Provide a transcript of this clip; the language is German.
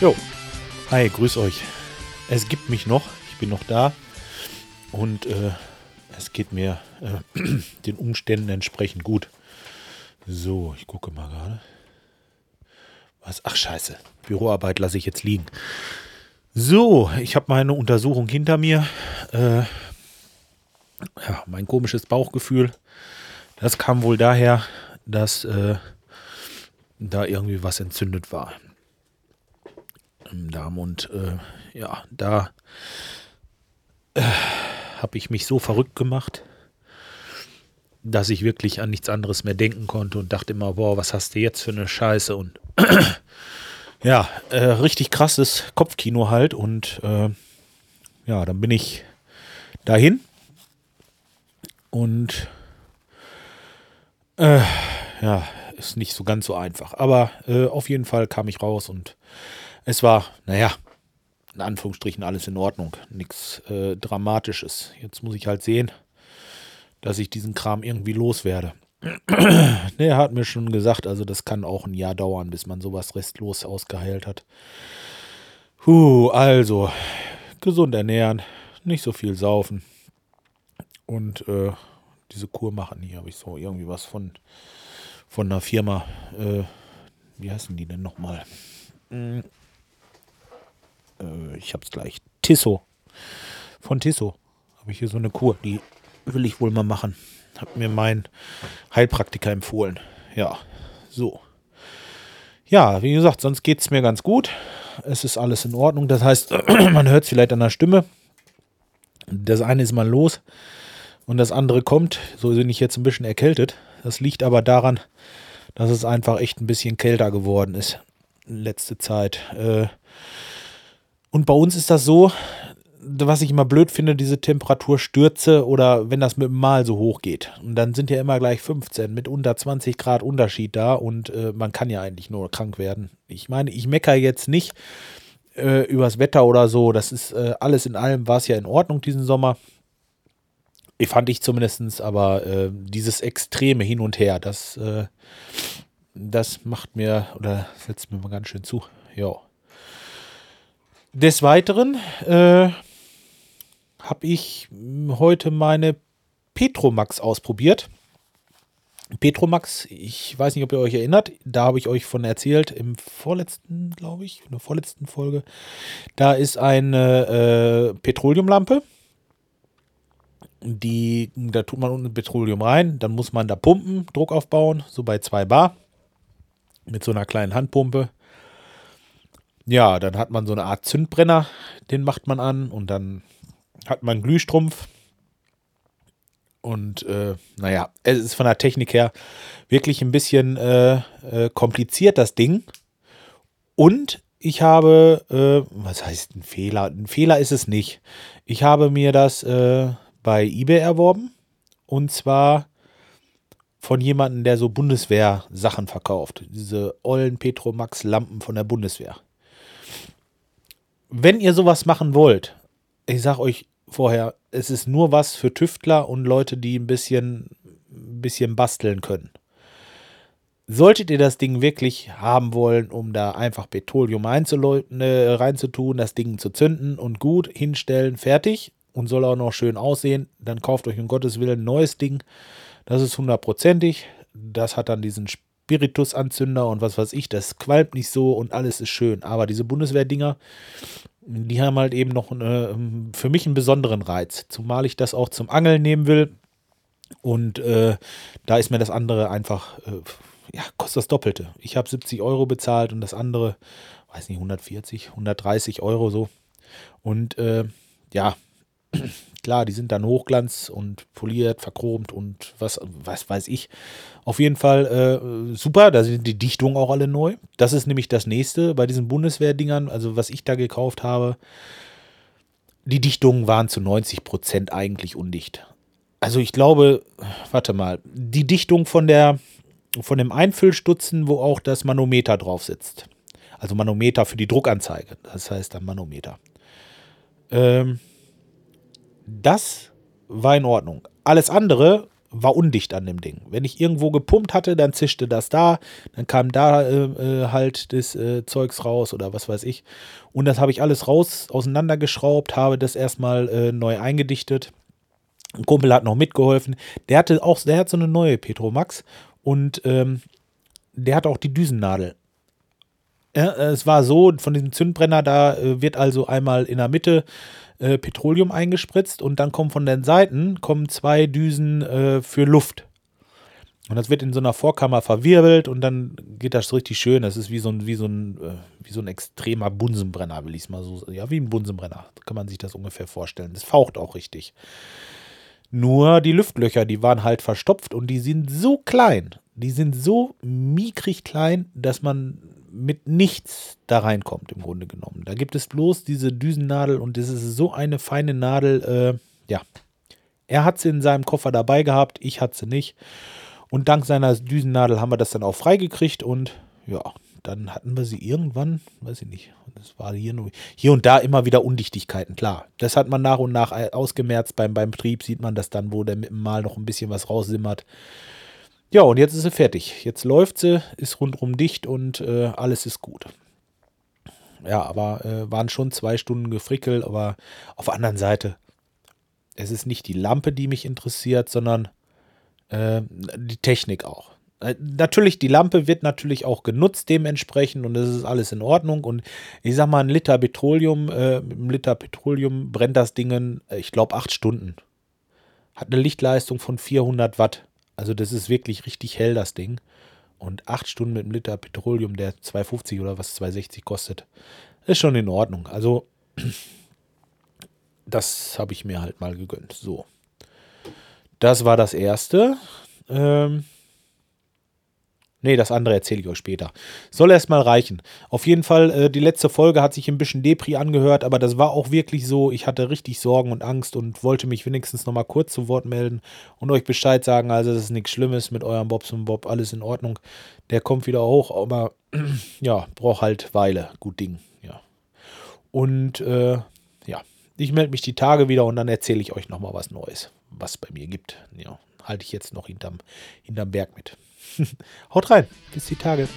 Jo, hi, grüß euch. Es gibt mich noch, ich bin noch da und äh, es geht mir äh, den Umständen entsprechend gut. So, ich gucke mal gerade. Was? Ach scheiße, Büroarbeit lasse ich jetzt liegen. So, ich habe meine Untersuchung hinter mir. Äh, ja, mein komisches Bauchgefühl, das kam wohl daher, dass äh, da irgendwie was entzündet war im Darm. Und äh, ja, da äh, habe ich mich so verrückt gemacht, dass ich wirklich an nichts anderes mehr denken konnte und dachte immer, boah, was hast du jetzt für eine Scheiße? Und ja, äh, richtig krasses Kopfkino halt. Und äh, ja, dann bin ich dahin und äh, ja, ist nicht so ganz so einfach. Aber äh, auf jeden Fall kam ich raus und es war, naja, in Anführungsstrichen alles in Ordnung. Nichts äh, Dramatisches. Jetzt muss ich halt sehen, dass ich diesen Kram irgendwie loswerde. er hat mir schon gesagt, also das kann auch ein Jahr dauern, bis man sowas restlos ausgeheilt hat. Puh, also, gesund ernähren, nicht so viel saufen. Und äh, diese Kur machen, hier habe ich so irgendwie was von, von einer Firma. Äh, wie heißen die denn nochmal? Hm äh, ich hab's gleich, Tisso. Von Tisso habe ich hier so eine Kur, die will ich wohl mal machen. Hat mir mein Heilpraktiker empfohlen. Ja, so. Ja, wie gesagt, sonst geht es mir ganz gut. Es ist alles in Ordnung. Das heißt, man hört es vielleicht an der Stimme. Das eine ist mal los und das andere kommt. So bin ich jetzt ein bisschen erkältet. Das liegt aber daran, dass es einfach echt ein bisschen kälter geworden ist in letzter Zeit. Äh, und bei uns ist das so, was ich immer blöd finde, diese Temperaturstürze oder wenn das mit dem Mal so hoch geht. Und dann sind ja immer gleich 15 mit unter 20 Grad Unterschied da und äh, man kann ja eigentlich nur krank werden. Ich meine, ich meckere jetzt nicht äh, übers Wetter oder so. Das ist alles in allem war es ja in Ordnung diesen Sommer. Ich fand ich zumindest, aber äh, dieses extreme Hin und Her, das, äh, das macht mir oder setzt mir mal ganz schön zu. Ja. Des Weiteren äh, habe ich heute meine Petromax ausprobiert. Petromax, ich weiß nicht, ob ihr euch erinnert, da habe ich euch von erzählt im vorletzten, glaube ich, in der vorletzten Folge. Da ist eine äh, Petroleumlampe. Die, da tut man unten Petroleum rein, dann muss man da pumpen, Druck aufbauen, so bei 2 Bar. Mit so einer kleinen Handpumpe. Ja, dann hat man so eine Art Zündbrenner, den macht man an und dann hat man Glühstrumpf. Und äh, naja, es ist von der Technik her wirklich ein bisschen äh, äh, kompliziert, das Ding. Und ich habe, äh, was heißt ein Fehler? Ein Fehler ist es nicht. Ich habe mir das äh, bei eBay erworben. Und zwar von jemandem, der so Bundeswehr-Sachen verkauft. Diese ollen Petromax-Lampen von der Bundeswehr wenn ihr sowas machen wollt, ich sag euch vorher, es ist nur was für Tüftler und Leute, die ein bisschen, ein bisschen basteln können. Solltet ihr das Ding wirklich haben wollen, um da einfach Petroleum äh, reinzutun, das Ding zu zünden und gut hinstellen, fertig und soll auch noch schön aussehen, dann kauft euch um Gottes Willen ein neues Ding. Das ist hundertprozentig. Das hat dann diesen Spiritusanzünder und was weiß ich, das qualmt nicht so und alles ist schön. Aber diese Bundeswehrdinger, die haben halt eben noch eine, ähm, für mich einen besonderen Reiz. Zumal ich das auch zum Angeln nehmen will. Und äh, da ist mir das andere einfach, äh, ja, kostet das Doppelte. Ich habe 70 Euro bezahlt und das andere, weiß nicht, 140, 130 Euro so. Und äh, ja, Klar, die sind dann Hochglanz und poliert, verchromt und was, was weiß ich. Auf jeden Fall äh, super, da sind die Dichtungen auch alle neu. Das ist nämlich das nächste bei diesen Bundeswehrdingern, also was ich da gekauft habe. Die Dichtungen waren zu 90 Prozent eigentlich undicht. Also ich glaube, warte mal, die Dichtung von der von dem Einfüllstutzen, wo auch das Manometer drauf sitzt. Also Manometer für die Druckanzeige. Das heißt dann Manometer. Ähm, das war in Ordnung. Alles andere war undicht an dem Ding. Wenn ich irgendwo gepumpt hatte, dann zischte das da, dann kam da äh, äh, halt das äh, Zeugs raus oder was weiß ich. Und das habe ich alles raus, auseinandergeschraubt, habe das erstmal äh, neu eingedichtet. Ein Kumpel hat noch mitgeholfen. Der hatte auch, der hat so eine neue Petromax und ähm, der hat auch die Düsennadel. Ja, es war so, von diesem Zündbrenner, da äh, wird also einmal in der Mitte äh, Petroleum eingespritzt und dann kommen von den Seiten kommen zwei Düsen äh, für Luft. Und das wird in so einer Vorkammer verwirbelt und dann geht das richtig schön. Das ist wie so ein, wie so ein, äh, wie so ein extremer Bunsenbrenner, will ich es mal so Ja, wie ein Bunsenbrenner. kann man sich das ungefähr vorstellen. Das faucht auch richtig. Nur die Lüftlöcher, die waren halt verstopft und die sind so klein. Die sind so mickrig klein, dass man mit nichts da reinkommt, im Grunde genommen. Da gibt es bloß diese Düsennadel und das ist so eine feine Nadel. Äh, ja, er hat sie in seinem Koffer dabei gehabt, ich hatte sie nicht. Und dank seiner Düsennadel haben wir das dann auch freigekriegt und ja, dann hatten wir sie irgendwann, weiß ich nicht, das war hier nur, hier und da immer wieder Undichtigkeiten, klar. Das hat man nach und nach ausgemerzt beim, beim Betrieb, sieht man das dann, wo der mit dem Mal noch ein bisschen was raussimmert. Ja, und jetzt ist sie fertig. Jetzt läuft sie, ist rundrum dicht und äh, alles ist gut. Ja, aber äh, waren schon zwei Stunden gefrickelt, aber auf der anderen Seite, es ist nicht die Lampe, die mich interessiert, sondern äh, die Technik auch. Äh, natürlich, die Lampe wird natürlich auch genutzt dementsprechend und das ist alles in Ordnung. Und ich sag mal, ein Liter Petroleum, äh, ein Liter Petroleum brennt das Ding, ich glaube, acht Stunden. Hat eine Lichtleistung von 400 Watt. Also das ist wirklich richtig hell, das Ding. Und acht Stunden mit einem Liter Petroleum, der 2,50 oder was 2,60 kostet, ist schon in Ordnung. Also das habe ich mir halt mal gegönnt. So. Das war das erste. Ähm, Nee, das andere erzähle ich euch später. Soll erstmal reichen. Auf jeden Fall, äh, die letzte Folge hat sich ein bisschen Depri angehört, aber das war auch wirklich so. Ich hatte richtig Sorgen und Angst und wollte mich wenigstens nochmal kurz zu Wort melden und euch Bescheid sagen. Also, das ist nichts Schlimmes mit eurem Bobs und Bob, alles in Ordnung. Der kommt wieder hoch, aber ja, braucht halt Weile. Gut Ding, ja. Und äh, ja, ich melde mich die Tage wieder und dann erzähle ich euch nochmal was Neues, was es bei mir gibt. Ja, halte ich jetzt noch hinterm, hinterm Berg mit. Haut rein. Bis die Tage.